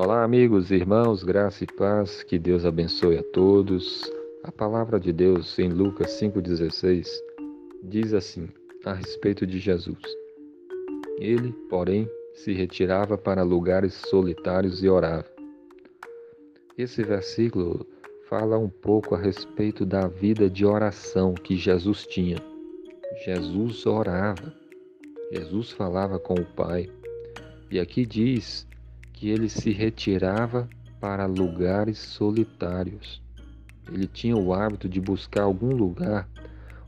Olá, amigos, irmãos, graça e paz, que Deus abençoe a todos. A palavra de Deus em Lucas 5,16 diz assim a respeito de Jesus: Ele, porém, se retirava para lugares solitários e orava. Esse versículo fala um pouco a respeito da vida de oração que Jesus tinha. Jesus orava, Jesus falava com o Pai. E aqui diz que ele se retirava para lugares solitários. Ele tinha o hábito de buscar algum lugar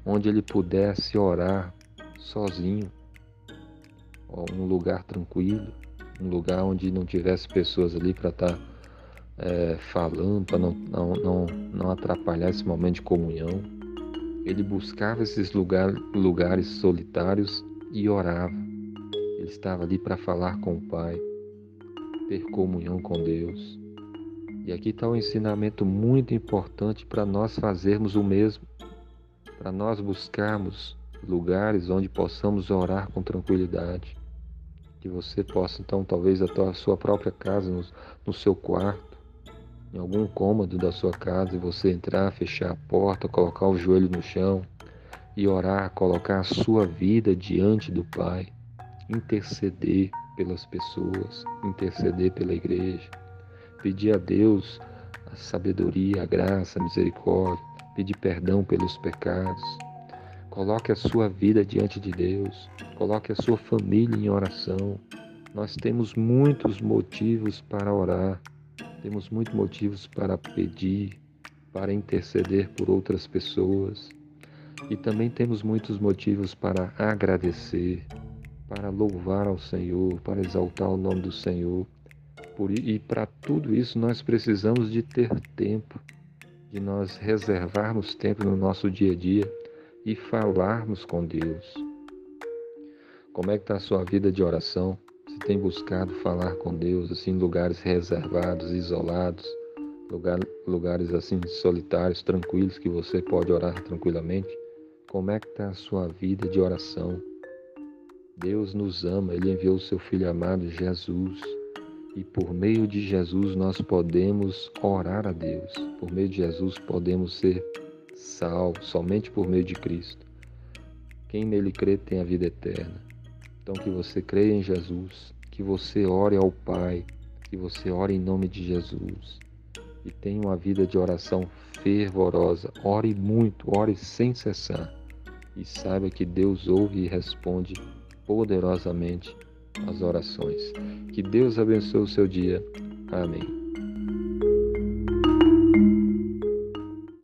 onde ele pudesse orar sozinho, um lugar tranquilo, um lugar onde não tivesse pessoas ali para estar tá, é, falando, para não, não, não, não atrapalhar esse momento de comunhão. Ele buscava esses lugar, lugares solitários e orava. Ele estava ali para falar com o Pai ter comunhão com Deus. E aqui está um ensinamento muito importante para nós fazermos o mesmo, para nós buscarmos lugares onde possamos orar com tranquilidade. Que você possa, então, talvez a sua própria casa, no, no seu quarto, em algum cômodo da sua casa, e você entrar, fechar a porta, colocar o joelho no chão e orar, colocar a sua vida diante do Pai, interceder pelas pessoas, interceder pela igreja, pedir a Deus a sabedoria, a graça, a misericórdia, pedir perdão pelos pecados. Coloque a sua vida diante de Deus, coloque a sua família em oração. Nós temos muitos motivos para orar, temos muitos motivos para pedir, para interceder por outras pessoas. E também temos muitos motivos para agradecer, para louvar ao Senhor, para exaltar o nome do Senhor. Por, e para tudo isso nós precisamos de ter tempo, de nós reservarmos tempo no nosso dia a dia e falarmos com Deus. Como é que está a sua vida de oração? Você tem buscado falar com Deus assim em lugares reservados, isolados, lugar, lugares assim solitários, tranquilos que você pode orar tranquilamente? Como é que está a sua vida de oração? Deus nos ama, Ele enviou o seu Filho amado Jesus. E por meio de Jesus nós podemos orar a Deus. Por meio de Jesus podemos ser salvos, somente por meio de Cristo. Quem nele crê tem a vida eterna. Então que você creia em Jesus, que você ore ao Pai, que você ore em nome de Jesus e tenha uma vida de oração fervorosa. Ore muito, ore sem cessar e saiba que Deus ouve e responde poderosamente as orações. Que Deus abençoe o seu dia. Amém.